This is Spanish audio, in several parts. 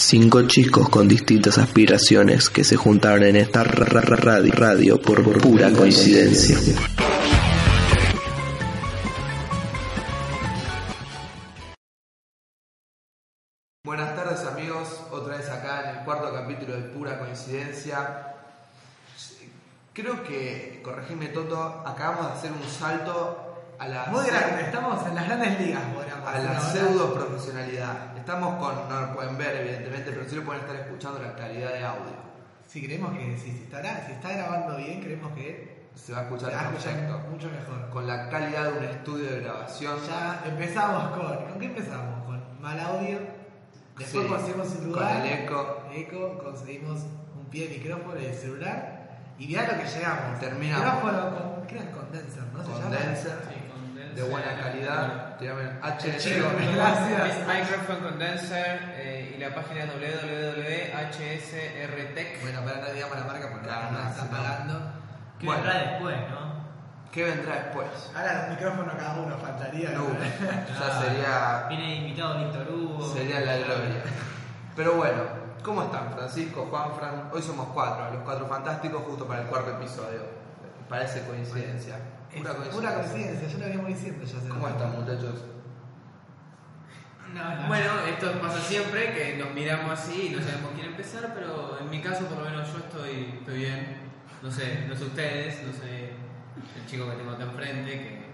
Cinco chicos con distintas aspiraciones que se juntaron en esta ra- ra- ra- radio, radio por pura coincidencia. Buenas tardes amigos, otra vez acá en el cuarto capítulo de Pura Coincidencia. Creo que, corregime Toto, acabamos de hacer un salto a la, Muy grande, estamos en las grandes ligas, podríamos a la pseudo profesionalidad. Estamos con, no lo pueden ver evidentemente, pero sí lo pueden estar escuchando la calidad de audio. Si creemos que si, si está grabando bien, creemos que Se va a escuchar se va a escuchar perfecto. mucho mejor. Con la calidad de un estudio de grabación. Ya empezamos con. ¿Con qué empezamos? Con mal audio. Después Sí, conseguimos un con lugar. el eco. eco, conseguimos un pie de micrófono y el celular. Y mirá lo que llegamos. Terminamos. Micrófono con. ¿Qué era el condenser? ¿No se llama? Condenser, de buena calidad. Tirame el HS. Chico, gracias. Es Microphone Condenser eh, y la página www.hsrtech. Bueno, para no digamos la marca porque Claro, no no, nos están pagando. ¿Qué Bueno. vendrá después, no? ¿Qué vendrá después? Ahora un micrófono cada uno faltaría. No, ya sería Viene invitado Víctor Hugo. Sería la gloria. Pero bueno, ¿cómo están Francisco, Juan, Fran? Hoy somos cuatro, los cuatro fantásticos, justo para el cuarto episodio. Parece coincidencia. Pura Pura coincidencia, yo lo venía diciendo ya ¿Cómo están muchachos? Bueno, esto pasa siempre, que nos miramos así y no sabemos quién empezar, pero en mi caso por lo menos yo estoy, estoy bien. No sé, no sé ustedes, no sé el chico que tengo acá enfrente, que...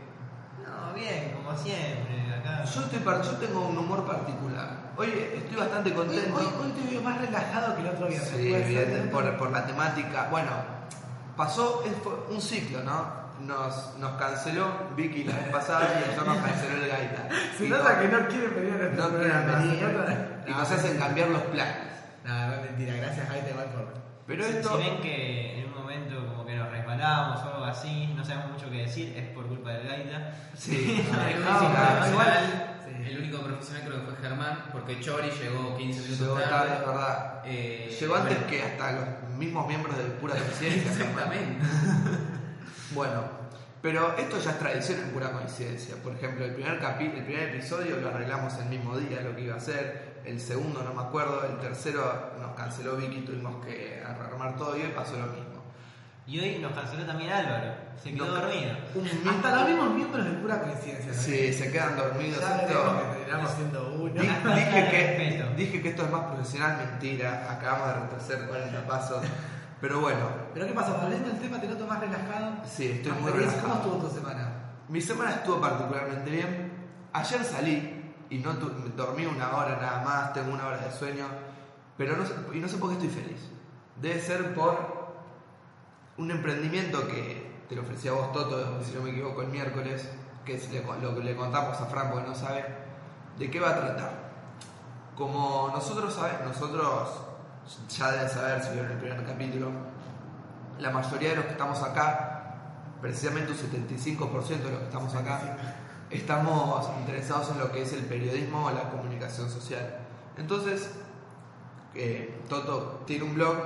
No, bien, como siempre, acá. Yo, estoy par- yo tengo un humor particular. Hoy estoy bastante contento. hoy, hoy te veo más relajado que el otro viernes. Sí, bien, por, por la temática. Bueno, pasó es- fue un ciclo, ¿no? Nos, nos canceló Vicky la vez pasada y ayer nos canceló el Gaita. Se Y nota no- que no quieren venir a nuestro no quieren programa, venir y nos hacen cambiar los planes. No, no es mentira, gracias Jaime igual por. Pero Si- esto. Si ven que en un momento como que nos resbalamos o algo así, no sabemos mucho qué decir, es por culpa del gaita. Sí, profesional- igual, el único profesional creo que fue Germán, porque Chori llegó 15 minutos llegó tarde. tarde, es verdad. Eh, Llegó antes bueno, que hasta los mismos miembros de Pura Coincidencia. Exactamente. Bueno, pero esto ya es tradición en pura coincidencia. Por ejemplo, el primer capi el primer episodio lo arreglamos el mismo día, lo que iba a ser. El segundo no me acuerdo. El tercero nos canceló Vicky, tuvimos que armar todo y hoy pasó lo mismo. Y hoy nos canceló también Álvaro, se quedó Nos- dormido. Un Hasta mismos miembros de pura coincidencia. ¿no? Sí, se quedan dormidos. Ya esto- que terminamos siendo uno. Di- dije, que, Respeto. dije que esto es más profesional, mentira. Acabamos de retroceder 40 pasos. Pero bueno, Pero ¿qué pasa? Volviendo al tema, te noto más relajado. sí, estoy muy relajado. ¿Cómo estuvo tu semana? Mi semana estuvo particularmente bien. Ayer salí y no tu- dormí una hora nada más, tengo una hora de sueño, pero no sé, y no sé por qué estoy feliz. Debe ser por un emprendimiento que te lo ofrecí a vos, Toto, si no me equivoco, el miércoles, que es lo que le contamos a Fran porque no sabe, de qué va a tratar. Como nosotros sabemos, nosotros ya deben saber si vieron el primer capítulo, la mayoría de los que estamos acá, precisamente un 75% de los que estamos acá, estamos interesados en lo que es el periodismo o la comunicación social. Entonces, eh, Toto tiene un blog,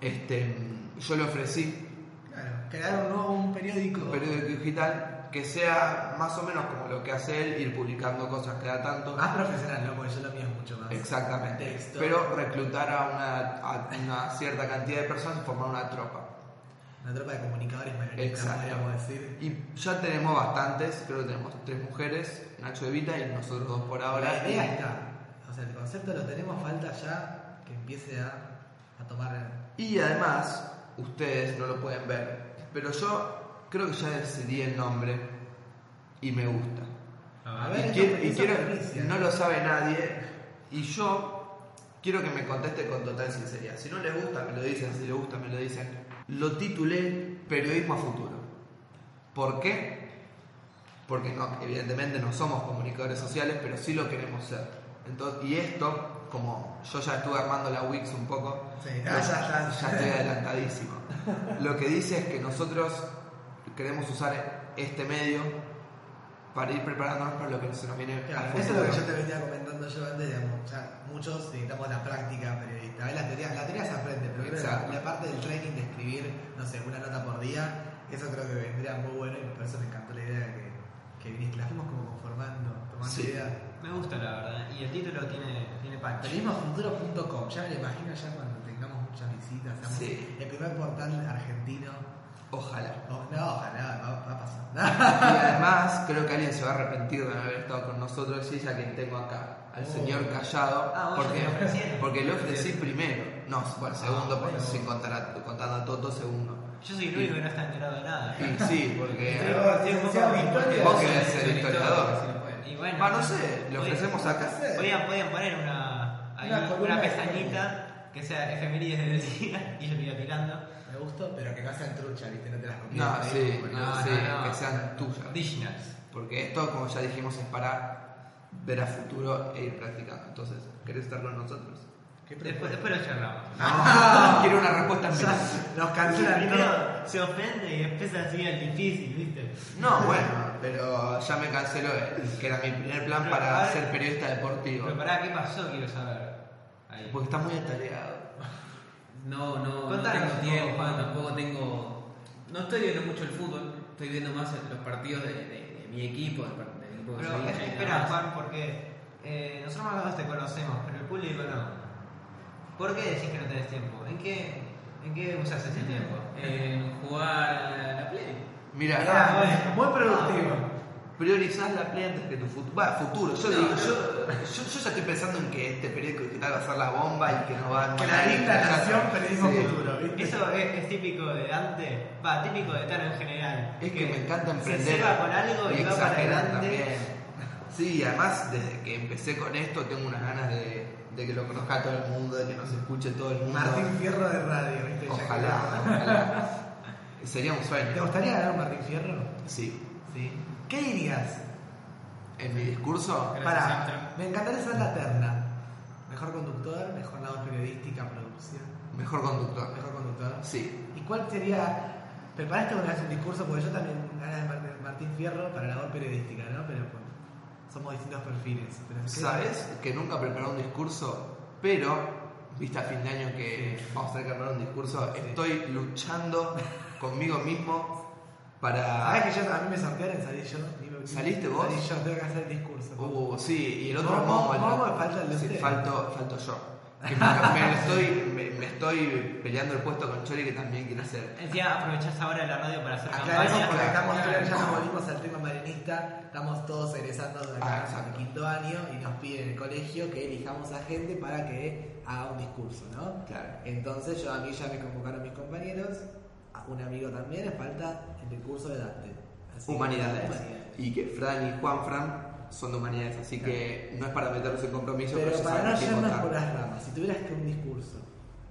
este, yo le ofrecí Claro, crear un nuevo un periódico. un periódico digital que sea más o menos como lo que hace él, ir publicando cosas cada tanto. Más profesional, ¿no? Porque yo lo mío es mucho más. Exactamente. Texto. Pero reclutar a una, a una cierta cantidad de personas y formar una tropa. Una tropa de comunicadores mayoristas, Exacto. podríamos decir. Y ya tenemos bastantes, creo que tenemos tres mujeres, Nacho de Vita y nosotros dos por ahora. la idea está. O sea, el concepto lo tenemos, falta ya que empiece a, a tomar. Y además, ustedes no lo pueden ver, pero yo creo que ya decidí el nombre y me gusta. A Y ver, quiero- y quiero- no lo sabe nadie y yo quiero que me conteste con total sinceridad. Si no les gusta, me lo dicen, si les gusta, me lo dicen. Lo titulé Periodismo a Futuro. ¿Por qué? Porque no, evidentemente no somos comunicadores sociales, pero sí lo queremos ser. Entonces, y esto, como yo ya estuve armando la Wix un poco, Sí, ya, ya, ya estoy adelantadísimo. Lo que dice es que nosotros queremos usar este medio para ir preparándonos para lo que se nos viene Claro, eso es lo que yo te venía comentando yo antes, digamos, ya muchos necesitamos la práctica periodista. La teoría, la teoría se aprende, pero creo que la, Exacto. la parte del training de escribir, no sé, una nota por día, eso creo que vendría muy bueno y por eso me encantó la idea que, que viniste. La fuimos como conformando, tomando Sí. idea. Me gusta la verdad. Y el título tiene, tiene punch. Periodismofuturo.com, ya me lo imagino ya cuando tengamos muchas visitas, Sí. el primer portal argentino. Ojalá. No, ojalá, va, va a pasar. Y además, creo que alguien se va a arrepentir de no haber estado con nosotros y es a quien tengo acá, al Oh. señor Callado, Ah, porque, porque lo ofrecí primero. No, bueno, segundo, Ah, porque bueno. sin contar a, contando a Toto, segundo. Yo soy el único que no está enterado de nada. Y sí, porque. Pero, vos querés ser el historiador. no. Y bueno, Ah, no sé, le ofrecemos acá. Podían, podían poner una, Una una, pestañita que sea efemérides del día y yo lo iba tirando. Me gustó, pero que no sean trucha, ¿viste? No te las copies. No, ahí, sí, porque- no, sí, no, no. que sean tuyas. Originals. Porque esto, como ya dijimos, es para ver a futuro e ir practicando. Entonces, ¿querés estar con nosotros? ¿Qué Después, después lo charlamos. No, quiero una respuesta en nos. Primero se ofende y después así el difícil, ¿viste? No, bueno, pero ya me canceló, eh, que era mi primer plan Pero, para ver. ser periodista deportivo. Pero pará, ¿qué pasó? Quiero saber. Ahí. Porque está muy atareado. No, no, no tengo tiempo, tampoco tengo. No estoy viendo mucho el fútbol, estoy viendo más los partidos de, de- de mi equipo, del, del equipo que Pero soy espera. Juan, porque eh, nosotros más o menos te conocemos, pero el público no. ¿Por qué decís que no tenés tiempo? ¿En qué, en qué usas ese tiempo? En jugar a la Play. Mira, Mirá, bueno. muy productivo. Priorizás la play antes que tu futuro. Va, futuro. Yo, digo, yo, yo, yo ya estoy pensando en que este periódico digital va a ser la bomba y que nos va a Que la linda ya- nación, periodismo Sí. futuro, ¿viste? Eso es, es típico de Dante, va, típico de Tano en general. Es que me encanta emprender. Se con algo y, va para adelante. también. Sí, además desde que empecé con esto tengo unas ganas de, de que lo conozca todo el mundo, de que nos escuche todo el mundo. Martín Fierro de radio, ¿viste? Ya Ojalá, ojalá. Sería un ¿Te sueño. gustaría ganar un Martín Fierro? Sí. Sí. ¿Qué dirías? En mi discurso, Para, me encantaría saber la terna. Mejor conductor, mejor labor periodística, producción. mejor conductor. Mejor conductor. Sí. ¿Y cuál sería? ¿Preparaste una vez un discurso? Porque yo también ganas de Mar- Martín Fierro para labor periodística, ¿no? Pero pues, somos distintos perfiles. Pero ¿qué- Sabes que nunca preparé un discurso, pero viste a fin de año que vamos a tener que preparar un discurso. Estoy luchando conmigo mismo para. ¿Sabés que yo, a mí me sortearon salí yo? Ni me- ¿Saliste vos? Salí yo, tengo que hacer el discurso. Uh, sí, y el otro Momo, Momo. el- Momo, falta el de sí, falto, falto yo. Que me, me estoy, me, me estoy peleando el puesto con Chori que también quiere hacer. Encima aprovechás ahora la radio para hacer Aclaremos campaña. porque estamos Claro. ya nos volvimos al tema marinista, estamos todos egresando de Ah, en quinto año y nos piden en el colegio que elijamos a gente para que haga un discurso, ¿no? Claro. Entonces yo a mí ya me convocaron mis compañeros, a un amigo también, le falta el discurso de Dante. Así que- Humanidades. Y que Fran y Juan Fran son de humanidades, así que no es para meterlos en compromiso, pero, Pero para no votar. por las ramas, si tuvieras que un discurso,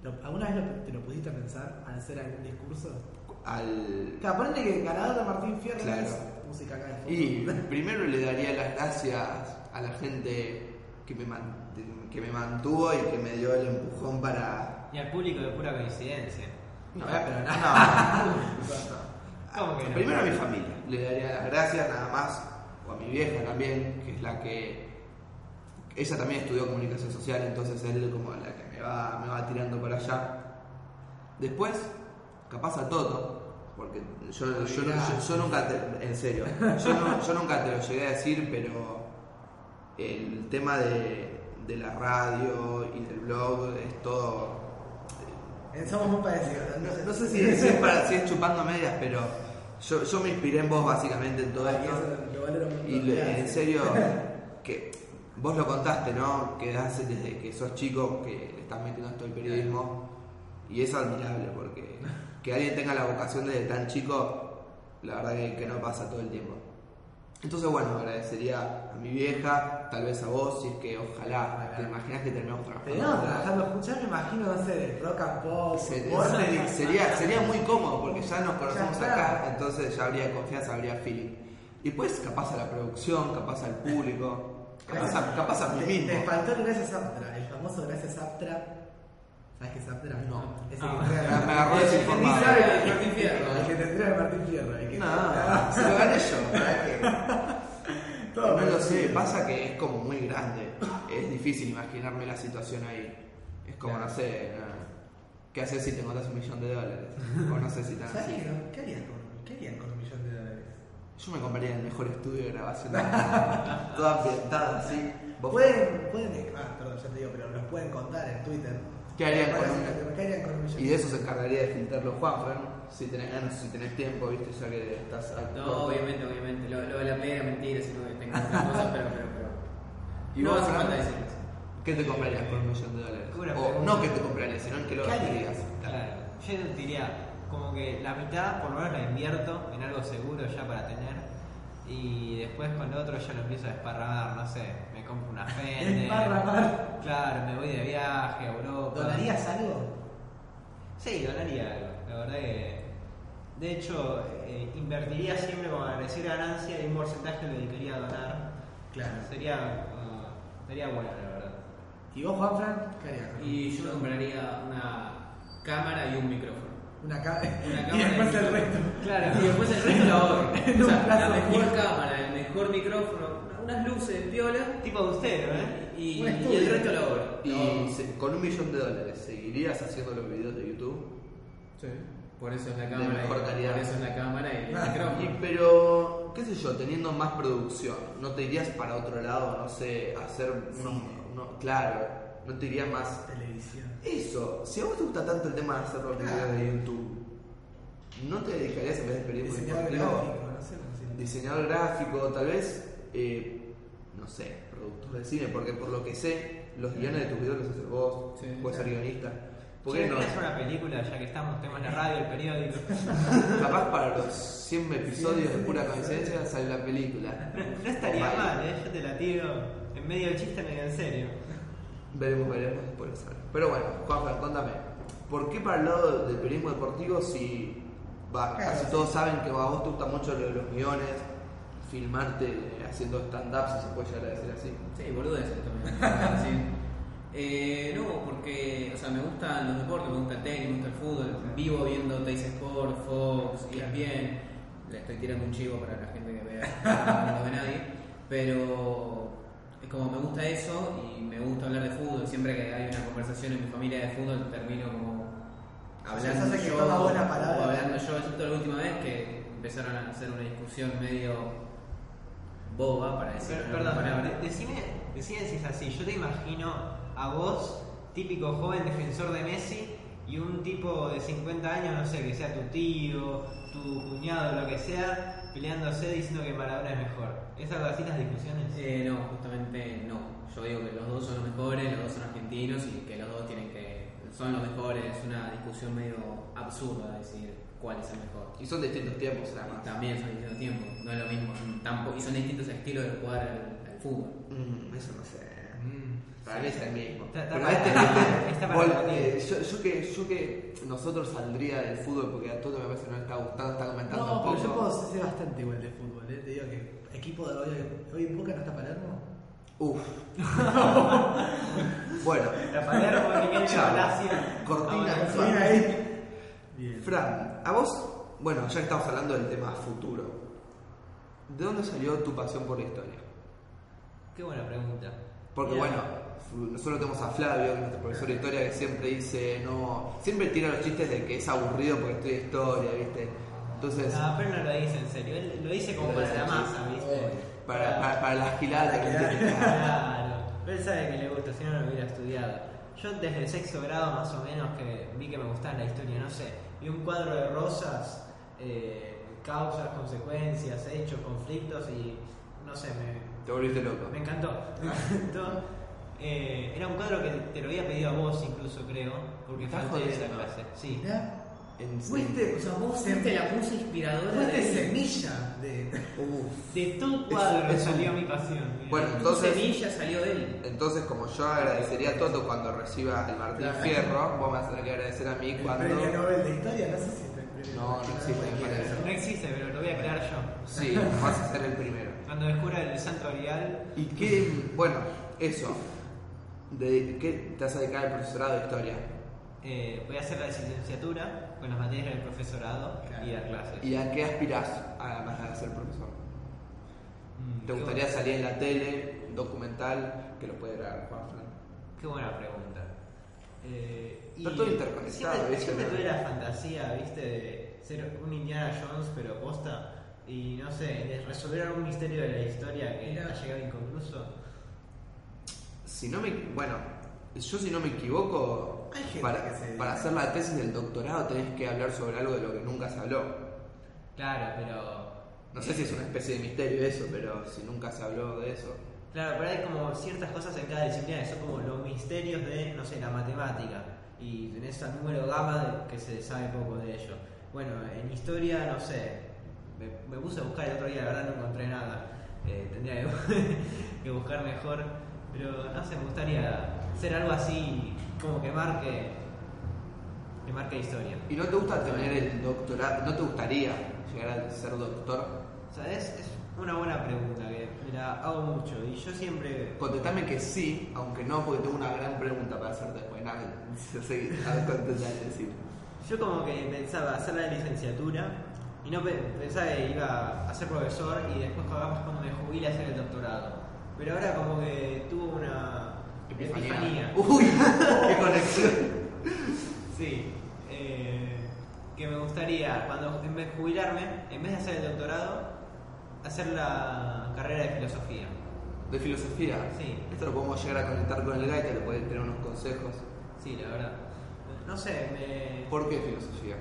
¿lo- ¿alguna vez lo- te lo pudiste pensar al hacer algún discurso? Al... Claro, ponete que el ganador de Martín Fierro Claro. es música acá de fondo. Y primero le daría las gracias a la gente que me, man- que me mantuvo y que me dio el empujón para... Y al público de pura coincidencia. No, pero no. ¿Cómo que no? Primero a mi familia, le daría las gracias nada más, o a mi vieja también, que es la que... Ella también estudió comunicación social, entonces él como la que me va, me va tirando por allá. Después, capaz a Toto, porque yo, yo, yo- yo nunca, te- en serio, yo, no- yo nunca te lo llegué a decir, pero el tema de, de la radio y del blog es todo Somos muy parecidos. no, no sé si, si es para, si es chupando medias, pero yo, yo me inspiré en vos básicamente en todo esto. eso lo. Y en serio, que vos lo contaste, ¿no? Que hace desde que sos chico que estás metiendo esto del periodismo. Y es admirable porque que alguien tenga la vocación desde tan chico, la verdad que, que no pasa todo el tiempo. Entonces, bueno, agradecería a mi vieja, tal vez a vos, si es que ojalá, te imaginas que terminamos trabajando. Terminamos trabajando juntos, ya me imagino, no sé, de rock and pop, Sería, sería, sería muy cómodo porque ya nos conocemos Ya acá, entonces ya habría confianza, habría feeling. Y pues capaz a la producción, capaz al público, capaz a, capaz a mí Te, mismo. te faltó el Gracias Aptra, el famoso Gracias Aptra. ¿Sabes qué es Aptra? No. Ese Ah, que me agarró el que desinformado. el que- Martín Fierro. El que te entrega Martín Fierro. el No, se lo gané yo. No Fierro. pasa que es como muy grande. Es difícil imaginarme la situación ahí. Es como, no sé, no, ¿qué haces si te encontrás un millón de dólares? O no sé si tan ¿Sabes así. qué, no? ¿Qué harías con, qué harían con un millón de dólares? Yo me compraría el mejor estudio de grabación del mundo. Todo ambientado así. Pueden, pueden, ah, perdón, ya te digo, pero nos pueden contar en Twitter. ¿Qué harían ¿Cuál con un- ¿Qué harían con un millón? Y de eso se encargaría de filtrarlo Juanfran, si tenés ganas, si tenés tiempo, viste, ya que estás al No, corto. obviamente, obviamente. Lo, lo de la play era mentira, sino que tengo otras cosas, pero, pero, pero. ¿Y no vos, hace Fran? falta decirles. ¿Qué te comprarías con un millón de dólares? O no que te comprarías, sino en que lo gastarías. Claro, yo diría como que la mitad por lo menos la invierto en algo seguro ya para tener y después con lo otro ya lo empiezo a desparramar, no sé, me compro una Fender. Desparramar. Claro, me voy de viaje a Europa. ¿Donarías algo? Sí, donaría algo. La verdad que. De hecho, eh, invertiría siempre con agradecer ganancia y un porcentaje lo dedicaría a donar. Claro. Sería, uh, sería bueno, la verdad. ¿Y vos, Juanfran? ¿Qué harías? Y yo me compraría una cámara y un micrófono. Una ca- Una y cámara después y- el resto. Claro. Y después el resto lo ahorro. O sea, la mejor cámara, el mejor micrófono, unas luces piola Tipo de usted, ¿no? ¿eh? y, el resto lo ahorro. Y con un millón de dólares, ¿seguirías haciendo los videos de YouTube? Sí. Por eso es la De cámara. y- mejor calidad. Por eso es la cámara y el micrófono. Y, pero, qué sé yo, teniendo más producción, ¿no te irías para otro lado, no sé, hacer unos, claro, no te irías más... Televisión. Eso, si a vos te gusta tanto el tema de hacer los videos de YouTube, ¿no te dedicarías en vez de periodismo Diseñador gráfico, no sé diseñador gráfico, tal vez, eh, no sé, productor de cine, porque por lo que sé, los guiones de tus videos los haces vos, Sí. puedes ser guionista. ¿Por qué no? ¿querés hacer una película ya que estamos? Tenemos la radio, el periódico. Capaz para los 100 episodios de pura coincidencia sale la película. No, no estaría mal, ¿eh? Yo te la tiro en medio del chiste, medio en serio. Veremos, veremos después sale. Pero bueno, Juanfran, contame, ¿por qué para el lado del periodismo deportivo si va, Claro, casi sí. todos saben que a vos te gusta mucho lo de los guiones, filmarte haciendo stand-up, si se puede llegar a decir así? Sí, boludeces también. Eh, no, porque o sea, me gustan los deportes, me gusta el tenis, me gusta el fútbol. Vivo viendo Teis Sport, Fox, ESPN. Le estoy tirando un chivo para la gente que vea, no ve nadie. Pero es como me gusta eso y me gusta hablar de fútbol. Siempre que hay una conversación en mi familia de fútbol, termino como hablando Se hace que yo. toma buena palabra. o hablando yo, excepto la última vez que empezaron a hacer una discusión medio boba para decir Per- una Perdón, palabra. de- decime, decime si es así. Yo te imagino a vos, típico joven defensor de Messi, y un tipo de 50 años, no sé, que sea tu tío, tu cuñado, lo que sea, peleándose diciendo que Maradona es mejor. ¿Es algo así las discusiones? Eh, no, justamente no. Yo digo que los dos son los mejores, los dos son argentinos y que los dos tienen que. son los mejores. Es una discusión medio absurda decir cuál es el mejor. Y son distintos tiempos, además. También son distintos tiempos, no es lo mismo. Tampoco, y son distintos estilos de jugar al, al fútbol. Mm, eso no sé. Para mí es el mismo. Pero este, este, eh, yo, yo que, yo que nosotros saldría del fútbol porque a todo me parece que no le está gustando, está comentando No, un pero yo poco. puedo ser bastante igual de fútbol. ¿eh? Te digo que equipo de hoy, hoy en Boca no está Palermo. Uf. bueno, La Palermo. Cortina. Bien ahí. Bien. Fran, a vos, bueno, ya que estamos hablando del tema futuro, ¿de dónde salió tu pasión por la historia? Qué buena pregunta. Porque Mira, bueno, nosotros tenemos a Flavio, nuestro profesor de historia, que siempre dice, no, siempre tira los chistes de que es aburrido porque estudia historia, ¿viste? Entonces, No, pero no lo dice en serio. Él lo dice como para la masa. ¿viste? para, para, para las giladas que. Claro. Pero él sabe que le gusta, si no, no lo hubiera estudiado. Yo desde el sexto grado más o menos que vi que me gustaba la historia, no sé, vi un cuadro de rosas, eh, causas, consecuencias, hechos, conflictos y no sé, me, Te volviste loco. me encantó. Me encantó. Eh, era un cuadro que te lo había pedido a vos incluso creo, porque Estás falté de esa clase. Sí. En fuiste, o sea, vos Fuiste la musa inspiradora fuiste de semilla de. Uf. De tu cuadro Es- es un- salió mi pasión. mira. Bueno, Tu entonces, semilla salió de él. entonces como yo agradecería a Toto cuando reciba el Martín Claro. Fierro, vos me vas a tener que agradecer a mí El cuando... premio Nobel de historia, no sé si está el premio No, no existe, me parece. no existe, pero lo voy a crear yo. Sí, vas a ser el primero. Cuando descubra el santo grial, ¿Y qué, bueno, eso, de, ¿qué te vas a dedicar al profesorado de historia? eh, voy a hacer la licenciatura con las materias del profesorado Claro. y dar clases. ¿Y a qué aspirás además de ser profesor? Mm, ¿Te gustaría salir en la tele, un documental, que lo puede grabar Juan Fran? Qué buena pregunta. Eh, Está todo interconectado, Siempre, ¿viste? siempre tuve la fantasía, viste, de ser un Indiana Jones, pero posta, y no sé, de resolver algún misterio de la historia que ha llegado inconcluso. Si no me. Bueno, yo si no me equivoco, Hay gente para, que se- para hacer la tesis del doctorado tenés que hablar sobre algo de lo que nunca se habló. Claro, pero. No sé si es una especie de misterio eso, pero si nunca se habló de eso. Claro, pero hay como ciertas cosas en cada disciplina que son como los misterios de, no sé, la matemática. Y tenés al número gamma de- que se sabe poco de ello. Bueno, en historia, no sé. Me, me puse a buscar el otro día, la verdad no encontré nada. Eh, tendría que, que buscar mejor. Pero no sé, me gustaría hacer algo así como que marque. que marque historia. ¿Y no te gusta tener el doctorado? ¿No te gustaría llegar a ser doctor? O sea, es, es una buena pregunta que me la hago mucho. Y yo siempre Contestame que sí, aunque no, porque tengo una gran pregunta para hacerte después. Nada, a ver, decir. Yo como que pensaba hacer la licenciatura y no pe- pensaba que iba a ser profesor y después cuando me jubile a hacer el doctorado. Pero ahora como que tuvo una epifanía. Uy, qué conexión. Sí. eh, que me gustaría, cuando en vez de jubilarme, en vez de hacer el doctorado, hacer la carrera de filosofía. De filosofía. Sí. Esto lo podemos llegar a conectar con el gaita, le puede tener unos consejos. Sí, la verdad. No sé, me... ¿Por qué filosofía?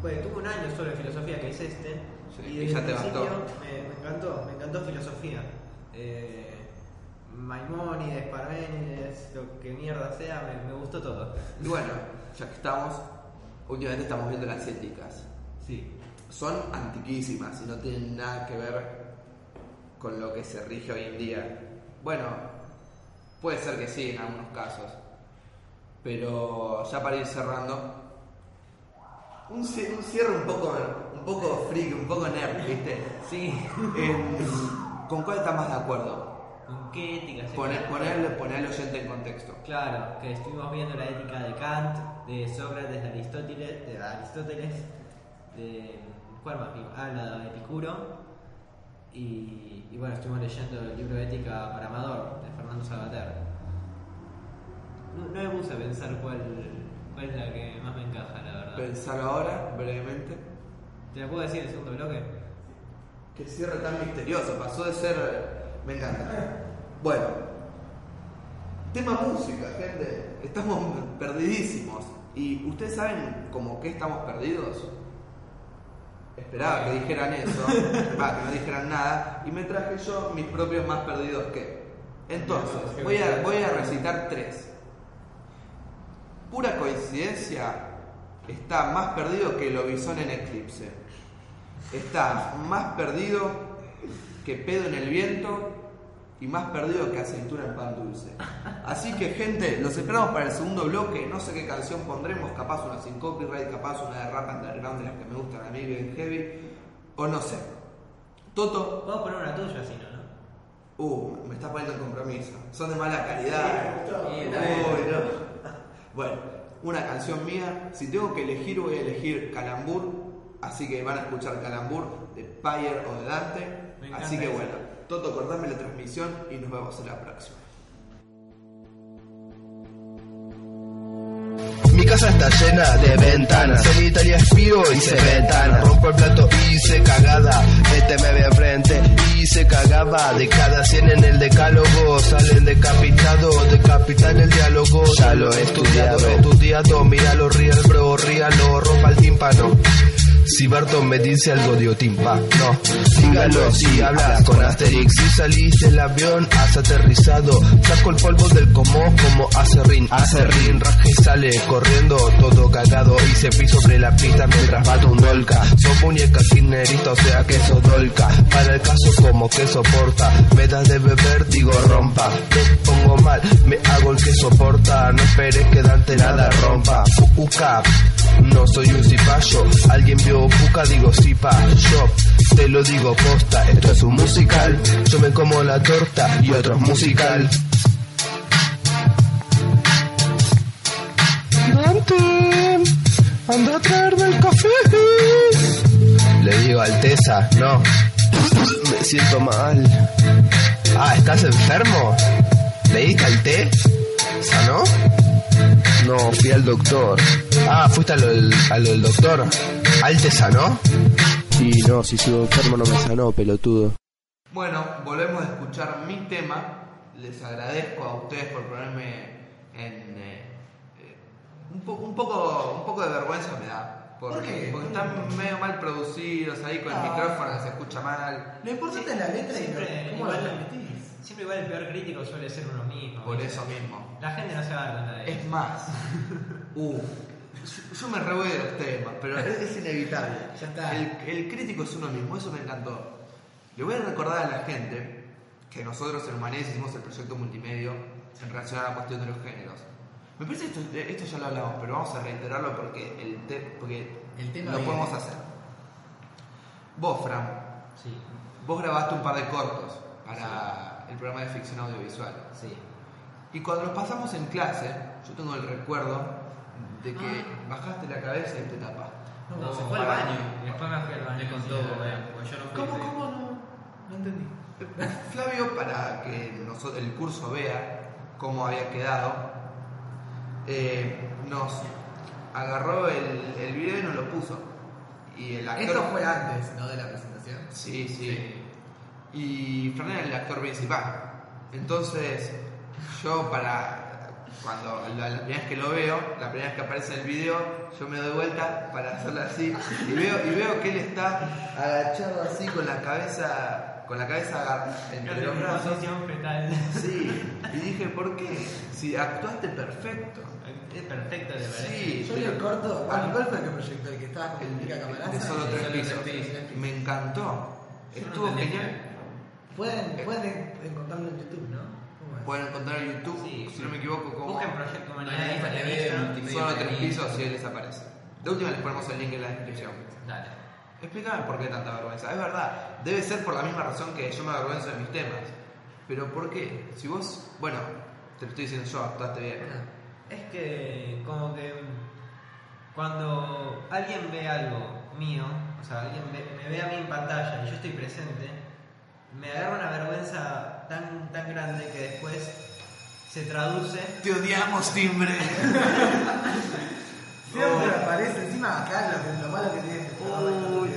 Pues tuve un año solo de filosofía que es este. Sí, y y desde ya el te principio me encantó, me encantó filosofía. Eh, Maimónides, Parménides, lo que mierda sea, me, me gustó todo. Y bueno, ya que estamos, últimamente estamos viendo las éticas. Sí. Son antiquísimas y no tienen nada que ver con lo que se rige hoy en día. Bueno, puede ser que sí en algunos casos. Pero ya para ir cerrando, un, cie- un cierre un poco, un poco freak, un poco nerd, ¿viste? Sí. En- ¿Con cuál estás más de acuerdo? ¿Con qué ética se Poner, ponerle, poner al oyente en contexto. Claro, que estuvimos viendo la ética de Kant, de Sócrates, de Aristóteles, de Aristóteles, de ¿cuál más? vimos? Ah, de Epicuro. Y, y bueno, estuvimos leyendo el libro de ética para Amador, de Fernando Sabater. No, no me puse a pensar cuál, cuál es la que más me encaja, la verdad. Pensar ahora, brevemente. ¿Te la puedo decir en el segundo bloque? Qué cierre tan misterioso, pasó de ser. Me encanta. Bueno, tema música, gente. Estamos perdidísimos. ¿Y ustedes saben como que estamos perdidos? Esperaba que dijeran eso, va, que no dijeran nada, y me traje yo mis propios más perdidos que. Entonces, voy a, voy a recitar tres. Pura coincidencia, está más perdido que el Lobizón en Eclipse. Está más perdido que pedo en el viento y más perdido que aceituna en pan dulce. Así que gente, los esperamos para el segundo bloque. No sé qué canción pondremos, capaz una sin copyright, capaz una de rap underground de las que me gustan a mí, bien heavy, o no sé. Toto, Vamos a poner una tuya, así, ¿no? uh, me estás poniendo en compromiso. Son de mala calidad. Sí, Uy, no. Bueno, una canción mía. Si tengo que elegir, voy a elegir Calambur. Así que van a escuchar Calambur de Pyre o de Dante. Así que bueno, Toto, cortame la transmisión y nos vemos en la próxima. Mi casa está llena de ventanas. En Italia espío y se ventana. Rompo el plato y hice cagada. Este me ve frente y se cagaba. De cada 100 en el decálogo. Salen decapitados. Decapita en el diálogo. Ya lo he estudiado, estudiado. Míralo, ríalo, bro, ríalo. Rompa el tímpano. Si Barton me dice algo de Otimpa, no. Dígalo si hablas con Asterix. Si salís del avión, has aterrizado. Saco el polvo del comó como acerrín. Acerrín, raje sale corriendo, todo cagado. Y se piso sobre la pista mientras bato un dolca. Son muñecas kirchnerista, o sea que eso dolca. Para el caso, como que soporta. Me das de beber, digo rompa. Me pongo mal, me hago el que soporta. No esperes que Dante nada rompa. Uca. No soy un cipayo, alguien vio Puka, digo cipa, yo te lo digo posta, esto es un musical, yo me como la torta y otro es musical. Dante, anda a traerme el café. Le digo Alteza, no, me siento mal. Ah, ¿estás enfermo? ¿Le diste al té? ¿Sanó? No, fui al doctor. Ah, fuiste a lo del, a lo del doctor. ¿Al te sanó? Y no, si sigo enfermo no me sanó, pelotudo. Bueno, volvemos a escuchar mi tema. Les agradezco a ustedes por ponerme en. eh, eh, un, po- un poco, un poco de vergüenza me da. Porque, ¿Por qué? porque están medio mal producidos ahí con el Ah. micrófono que se escucha mal. Lo importante es la letra y Siempre lo- cómo la igual- transmitís. Siempre igual el peor crítico suele ser uno mismo. Por ¿viste? eso mismo. La gente no se va a dar cuenta de Es eso. más, uh, yo, yo me re voy de los temas, pero es, es inevitable. Ya está. El, el crítico es uno mismo, eso me encantó. Le voy a recordar a la gente que nosotros en Humanés hicimos el proyecto multimedio en relación a la cuestión de los géneros. Me parece que esto, esto ya lo hablamos, pero vamos a reiterarlo porque, el te- porque El tema lo viene. podemos hacer. Vos, Fran, Sí, vos grabaste un par de cortos para el programa de ficción audiovisual. sí. Y cuando los pasamos en clase, yo tengo el recuerdo de que Ah. bajaste la cabeza y te tapaste. No, No, se fue al baño. Y después me fui al baño. Me contó, sí, porque yo no fui. ¿Cómo, cómo no? No entendí. Flavio, para que el curso vea cómo había quedado, eh, nos agarró el, el video y nos lo puso. Y el actor. Esto fue antes, ¿no? De la presentación. Sí, sí. Y Fran era el actor principal. Entonces, yo para. Cuando la, la primera vez que lo veo, la primera vez que aparece el video, yo me doy vuelta para hacerlo así y veo, y veo que él está agachado así con la cabeza, con la cabeza entre los brazos. posición fetal. Sí, y dije, ¿por qué? Si actuaste perfecto. Es perfecto, de verdad. Sí, Yo vi el corto. Bueno, ¿cuál fue el que proyectó? ¿El que estaba con el Mica Camaraza? de solo tres pisos. Me encantó. Estuvo genial. Pueden, pueden encontrarlo en YouTube, ¿no? Pueden encontrar en YouTube, Sí, si no me equivoco, como Busquen Proyecto Humanidad multimedia. solo tres pisos y él les aparece. De última les ponemos el link en la descripción. Dale. Explícame por qué tanta vergüenza. Es verdad, debe ser por la misma razón que yo me avergüenzo de mis temas. Pero ¿por qué? Si vos, bueno, te lo estoy diciendo yo, actuaste bien. Es que como que mm, cuando alguien ve algo mío, o sea, alguien ve- me ve a mí en pantalla y yo estoy presente, me agarra una vergüenza tan, tan grande que después se traduce. Te odiamos, timbre. Siempre aparece encima acá lo, lo malo que tiene este Uy,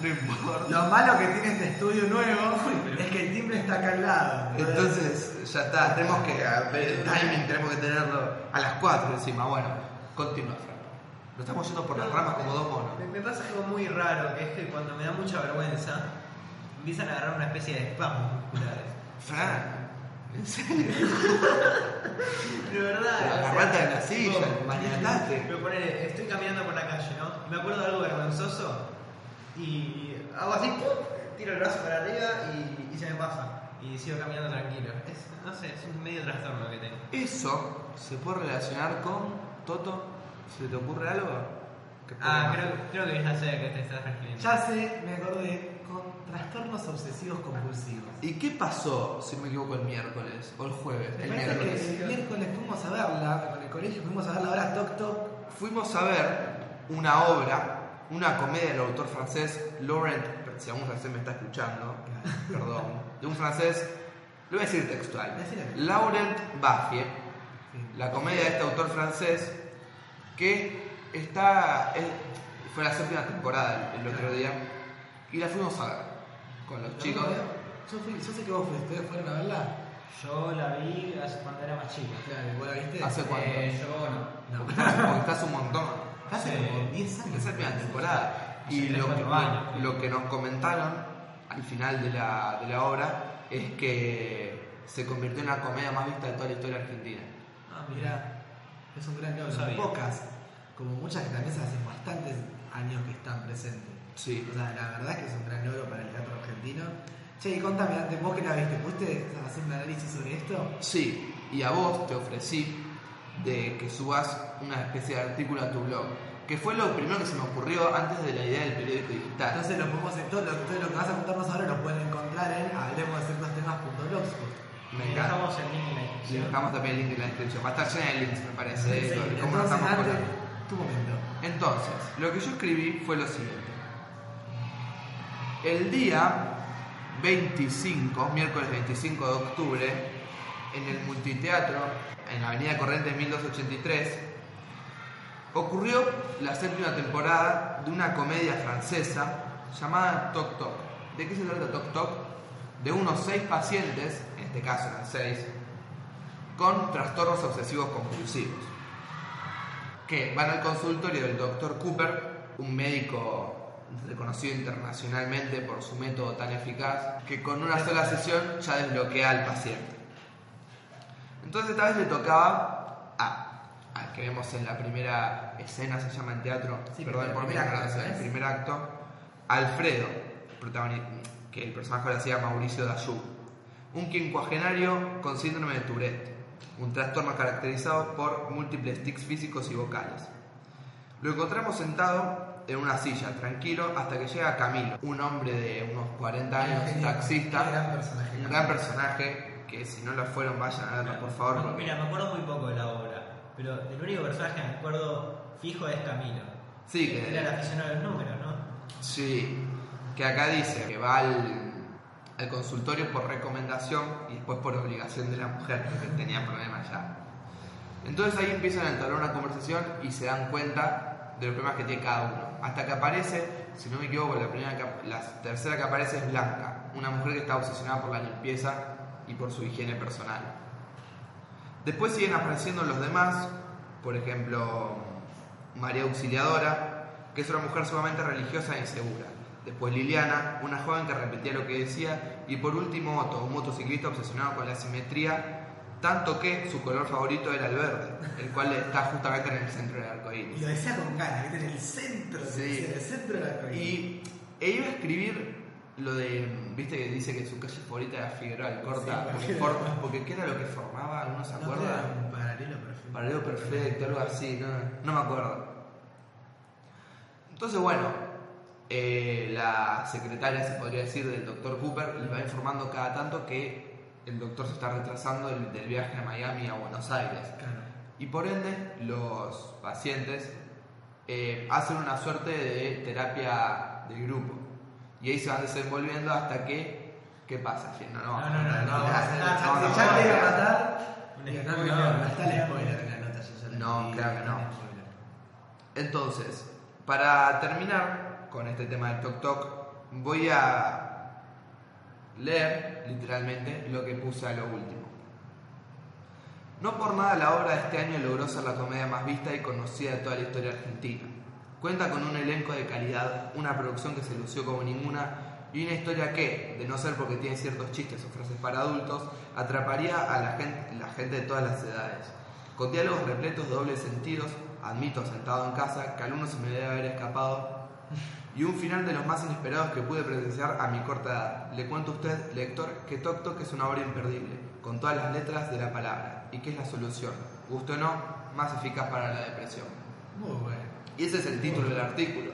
¿no? importa. Lo malo que tiene este estudio nuevo es que el timbre está acá al lado. Entonces, ya está, tenemos que ver el timing, tenemos que tenerlo a las 4 encima. Bueno, continúa, Fran. Nos estamos yendo por las ramas como dos monos. Me, me pasa algo muy raro, que es que cuando me da mucha vergüenza, empiezan a agarrar una especie de espasmos musculares. Fran, ¿en serio? De verdad. Sea, agarrate de la silla, tipo, maniatate. Pero ponele, estoy caminando por la calle, ¿no? Me acuerdo de algo vergonzoso y hago así, ¡pum! tiro el brazo para arriba y, y se me pasa. Y sigo caminando tranquilo. Es, no sé, es un medio trastorno que tengo. Eso se puede relacionar con Toto. ¿Se te ocurre algo? Que Ah, creo, creo que ya sé a qué te estás refiriendo. Ya sé, me acordé, trastornos obsesivos compulsivos. ¿Y qué pasó, si no me equivoco, el miércoles o el jueves? Me El miércoles. que el miércoles fuimos a verla, con el colegio fuimos a ver la hora Toc Toc. Fuimos a ver una obra, una comedia del autor francés Laurent, si algún francés me está escuchando, perdón, de un francés, lo voy a decir textual. Laurent Baffier, Sí. la comedia de este autor francés que está es- fue la séptima temporada el, el otro día y la fuimos a ver con los chicos Yo, fui, yo sé que vos fuiste, ¿ustedes fueron a verla? Yo la vi hace cuando era más chica. Claro, ¿vos la viste? hace cuánto Eh, yo no. No. porque estás, porque estás un montón Hace Sí. como 10 la años. séptima temporada y Hace lo que, años. lo que nos comentaron al final de la, de la obra es que se convirtió en la comedia más vista de toda la historia argentina Ah, mirá, es un gran sabía. Pocas, como muchas que también se hacen bastantes años que están presentes. Sí O sea, la verdad es que es un gran logro para el teatro argentino. Che, y contame antes, vos que la viste, ¿pudiste hacer un análisis sobre esto? Sí, y a vos te ofrecí de que subas una especie de artículo a tu blog, que fue lo primero que se me ocurrió antes de la idea del periódico digital. Entonces lo podemos hacer, todo lo, todo lo que vas a contarnos ahora lo pueden encontrar en hablemos de ciertos temas.blogspot. Me Y encanta. dejamos el link en la Y descripción. dejamos también el link en la descripción. Va a estar llena de links, me parece. Sí, sí, entonces estamos antes, tu momento. Entonces, lo que yo escribí fue lo siguiente. El día 25, miércoles 25 de octubre, en el multiteatro, en la Avenida Corrientes 1283, ocurrió la séptima temporada de una comedia francesa llamada Tok Tok. ¿De qué se trata Tok Tok? De unos seis pacientes, en este caso eran seis, con trastornos obsesivos compulsivos, que van al consultorio del Dr. Cooper, un médico reconocido internacionalmente por su método tan eficaz, que con una sola sesión ya desbloquea al paciente. Entonces esta vez le tocaba a, al que vemos en la primera escena, se llama en teatro, Sí, perdón por mi ignorancia, el primer acto, Alfredo, que el personaje lo hacía Mauricio Dayú, un quincuagenario con síndrome de Tourette, un trastorno caracterizado por múltiples tics físicos y vocales. Lo encontramos sentado en una silla, tranquilo, hasta que llega Camilo, un hombre de unos 40 años, taxista, gran personaje. un gran personaje, que si no lo fueron vayan a verlo, por favor. Porque- Mira, me acuerdo muy poco de la obra, pero del único personaje que me acuerdo fijo es Camilo. Sí, que- Era el aficionado a los números, ¿no? Sí, que acá dice que va al, al consultorio por recomendación y después por obligación de la mujer, que tenía problemas ya. Entonces ahí empiezan a entablar una conversación y se dan cuenta de los problemas que tiene cada uno. Hasta que aparece, si no me equivoco, la, primera la tercera que aparece es Blanca, una mujer que está obsesionada por la limpieza y por su higiene personal. Después siguen apareciendo los demás, por ejemplo, María Auxiliadora, que es una mujer sumamente religiosa e insegura. Después Liliana, una joven que repetía lo que decía. Y por último Otto, un motociclista obsesionado con la simetría, tanto que su color favorito era el verde, el cual está justamente en el centro del arco Y iris. lo decía con ganas, ¿viste? En el centro, Sí. decía, el centro de la Y e iba a escribir lo de, viste que dice que su calle favorita era Figueroa Alcorta, Sí, porque, ¿qué era lo que formaba? ¿Alguno se No acuerda? un paralelo perfecto. Paralelo perfecto, algo así, no, no me acuerdo. Entonces, bueno, eh, la secretaria, se podría decir, del doctor Cooper le va informando cada tanto que el doctor se está retrasando del, del viaje a Miami a Buenos Aires. Claro. Y por ende, los pacientes eh, hacen una suerte de terapia de grupo. Y ahí se van desenvolviendo hasta que. ¿Qué pasa? No, no, No, no, no, ah, ya no, te iba a no. matar. No, no, está el spoiler en la nota. No, claro que no. Entonces, para terminar con este tema del Tok Tok, voy a leer literalmente lo que puse a lo último. No por nada la obra de este año logró ser la comedia más vista y conocida de toda la historia argentina. Cuenta con un elenco de calidad, una producción que se lució como ninguna y una historia que, de no ser porque tiene ciertos chistes o frases para adultos, atraparía a la gente, de todas las edades. Con diálogos repletos de dobles sentidos, admito sentado en casa que algunos se me debe haber escapado, y un final de los más inesperados que pude presenciar a mi corta edad. Le cuento a usted, lector, que Tok Tok es una obra imperdible, con todas las letras de la palabra, y que es la solución, gusto o no, más eficaz para la depresión. Muy bueno. Y ese es el título del artículo,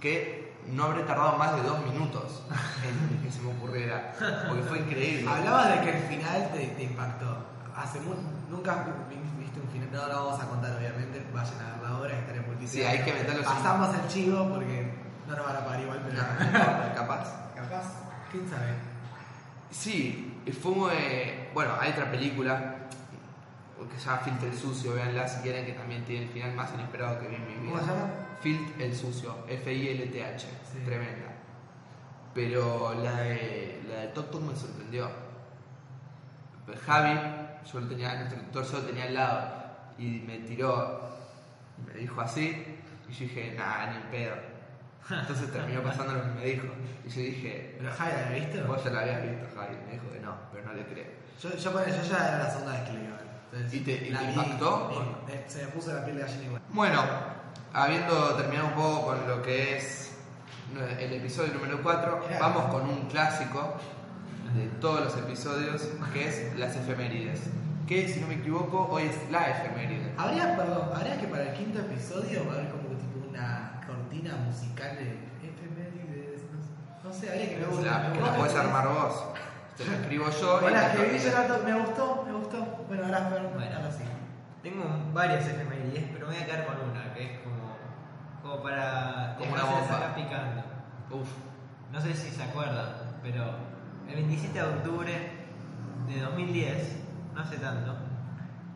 que no habré tardado más de dos minutos en que se me ocurriera, porque fue increíble. Hablabas de que el final te, te impactó. Hace mu- nunca vi- viste un final. No lo vamos a contar, obviamente. Vayan a ver la obra que está en multitud. Sí, hay que meterlo sin- Pasamos el chivo porque no nos van a pagar igual, pero. No, capaz. Capaz, quién sabe. Sí, fue. eh, bueno, hay otra película que se llama Filt el Sucio, véanla si quieren, que también tiene el final más inesperado que vi en mi vida. ¿Cómo se llama? Filt el Sucio, F-I-L-T-H, Sí. tremenda. Pero la de, la de Tok Tok me sorprendió. Javi, yo lo tenía, nuestro doctor, yo lo tenía al lado y me tiró, me dijo así, y yo dije, nah, ni en pedo. Entonces terminó pasando lo que me dijo. Y yo dije, ¿Pero Javi la había visto? Vos ya la habías visto, Javi. Me dijo que no, pero no le creo. Yo, yo, bueno, yo ya era la segunda vez que lo iba ¿Y te- y te impactó? se me puso la piel de gallina igual. Bueno, habiendo terminado un poco con lo que es el episodio número 4, Era- vamos con un clásico de todos los episodios, que es las efemérides. Que, si no me equivoco, hoy es la efeméride. Habría, perdón, habría que para el quinto episodio haber como tipo una cortina musical de efemérides, no sé, no sé, habría que me la, que la puedes armar vos. Te la escribo yo. te- que vi yo la me gustó, me gustó. Bueno, ahora, Bueno. sí. Tengo varias efemérides, pero me voy a quedar con una, que es como, como para Como una bomba. acá picando. Uf, No sé si se acuerdan, pero el 27 de octubre de 2010, no hace tanto,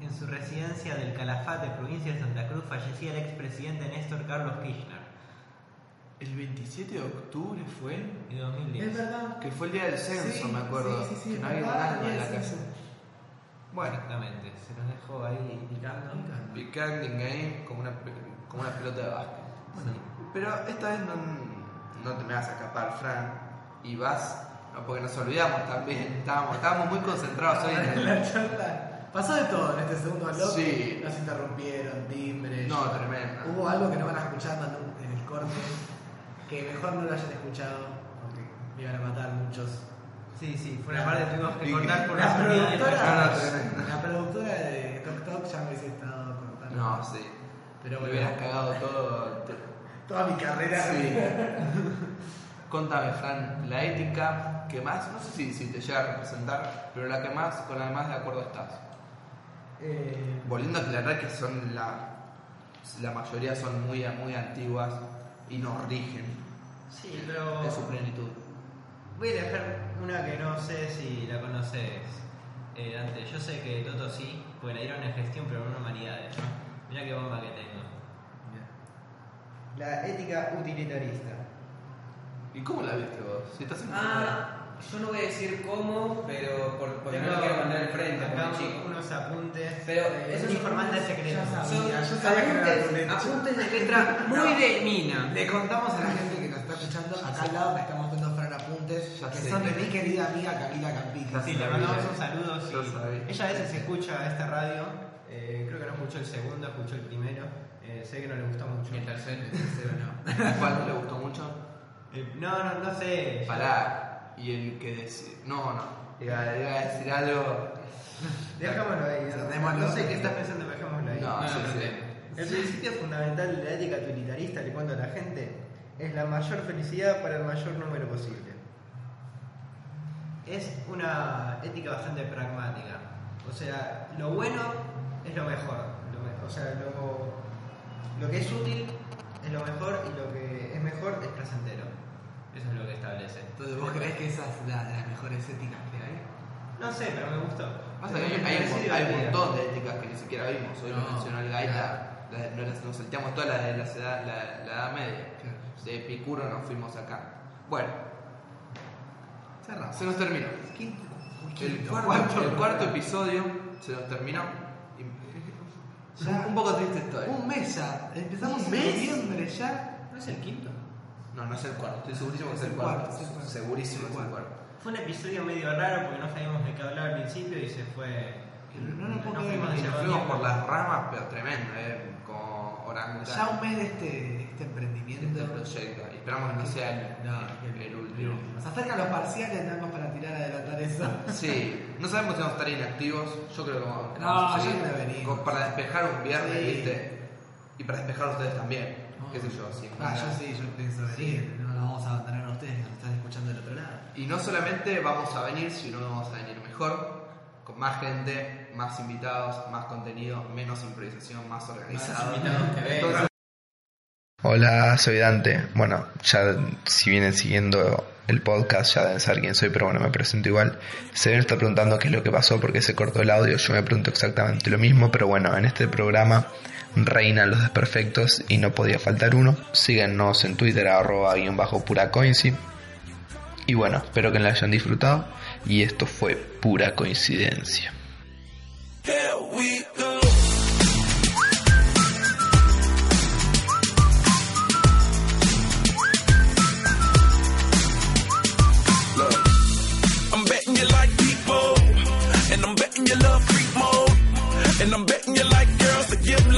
en su residencia del Calafate, provincia de Santa Cruz, fallecía el expresidente Néstor Carlos Kirchner. El 27 de octubre fue. de 2010. Es verdad. Que fue el día del censo, Sí, me acuerdo. sí, sí, sí, que no había alma en la casa. Bueno, Exactamente, se nos dejó ahí picando. picando in game como una, como una pelota de básquet. Pero esta vez no, no te me vas a escapar, Fran. Y vas, no, porque nos olvidamos también. Estábamos, estábamos muy concentrados hoy en En el. la charla. Pasó de todo en este segundo bloque. Sí. Nos interrumpieron, timbres. No, tremendo. Hubo algo que no van a escuchar en en el corte. Que mejor no lo hayan escuchado. Porque me iban a matar muchos. Sí, sí, fue una parte que tuvimos que cortar por La productora, tremendo. la productora de Tok Tok ya me hubiese estado cortando. No, sí. Pero Me hubieras cagado todo. toda mi carrera. Sí. Contame, Fran, la ética que más, no sé si, si te llega a representar, pero la que más, con la que más de acuerdo estás. Eh, Volviendo a aclarar que son la, la mayoría son muy, muy antiguas y nos rigen Sí, pero en su plenitud. voy a dejar una que no sé si la conoces, eh, Dante. Yo sé que Toto sí, porque la dieron en gestión, pero en humanidades. ¿no? Mira qué bomba que tengo. La ética utilitarista. ¿Y cómo la viste vos? Si estás en Ah, yo no voy a decir cómo, pero por, porque no lo quiero mandar al frente, acá unos apuntes. Pero es esos un informante secreto. que apuntes, apuntes de letra muy de mina. Le contamos a la gente que nos está escuchando, acá al lado me está mostrando Fran Apuntes, Ya que sé. son de mi querida amiga Camila Campita. Sí, le mandamos un saludo. Sí. sabía. Ella a veces escucha esta radio. eh, creo que no escuchó el segundo, escuchó el primero. Eh, sé que no le gustó mucho. El tercero, el tercero no. ¿Cuál no le gustó mucho? Eh, no, no, no sé. Pará. Y el que decía. No, no. Iba, a decir algo. Dejámoslo ahí. No, sé qué estás pensando, pero dejémoslo ahí. No, No, sí, no, sí. El principio fundamental de la ética utilitarista, le cuento a la gente, es la mayor felicidad para el mayor número posible. Es una ética bastante pragmática. O sea, lo bueno es lo mejor. Lo me- o sea, lo, lo que es útil es lo mejor y lo que es mejor es placentero. Eso es lo que establece. Entonces, ¿vos creés que esa es la de las mejores éticas que hay? No sé, pero me gustó. Pasa que hay, Me hay un, pareció hay un montón de éticas que ni siquiera vimos. Hoy lo No, mencionó el Gaita. la- no las- nos salteamos toda la de la, edad- la, la Edad Media. Claro. De Epicuro nos fuimos acá. Bueno, Cerramos. se nos terminó. Quinto, El cuarto, el cuarto episodio se nos terminó. Ya. un poco triste estoy. Un mes ya. Empezamos Un en mes. noviembre ya. ¿No es el quinto? No, no es el cuarto. Estoy segurísimo que es el cuarto. Segurísimo Es el que es el cuarto. Fue un episodio medio raro porque no sabíamos de qué hablar al principio y se fue. No no fuimos Y nos fuimos por las ramas, pero tremendo, ¿eh? Como orangután. Ya un mes de este, este este emprendimiento. proyecto. Y esperamos que no sea el, No, el, el el último. Nos acercan los parciales, más para tirar a adelantar eso. Sí, no sabemos si vamos a estar inactivos. Yo creo que vamos, que No, vamos a yo creo que venimos. Para despejar un viernes, Sí. ¿viste? Y para despejar a ustedes también. No. ¿Qué sé yo? sí. Ah, yo sí, yo pienso venir. No nos vamos a abandonar a ustedes que nos están escuchando del otro lado. Y no solamente vamos a venir, sino vamos a venir mejor, con más gente, más invitados, más contenido, menos improvisación, más organizado. Hola, soy Dante. Bueno, ya si vienen siguiendo el podcast ya deben saber quién soy, pero bueno, me presento igual. Se estar preguntando qué es lo que pasó, porque se cortó el audio. Yo me pregunto exactamente lo mismo, pero bueno, en este programa reinan los desperfectos y no podía faltar uno. Síguenos en Twitter, arroba guion bajo pura coinci. Y bueno, espero que la hayan disfrutado. Y esto fue pura coincidencia.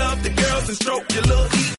love the girls and stroke your little heat.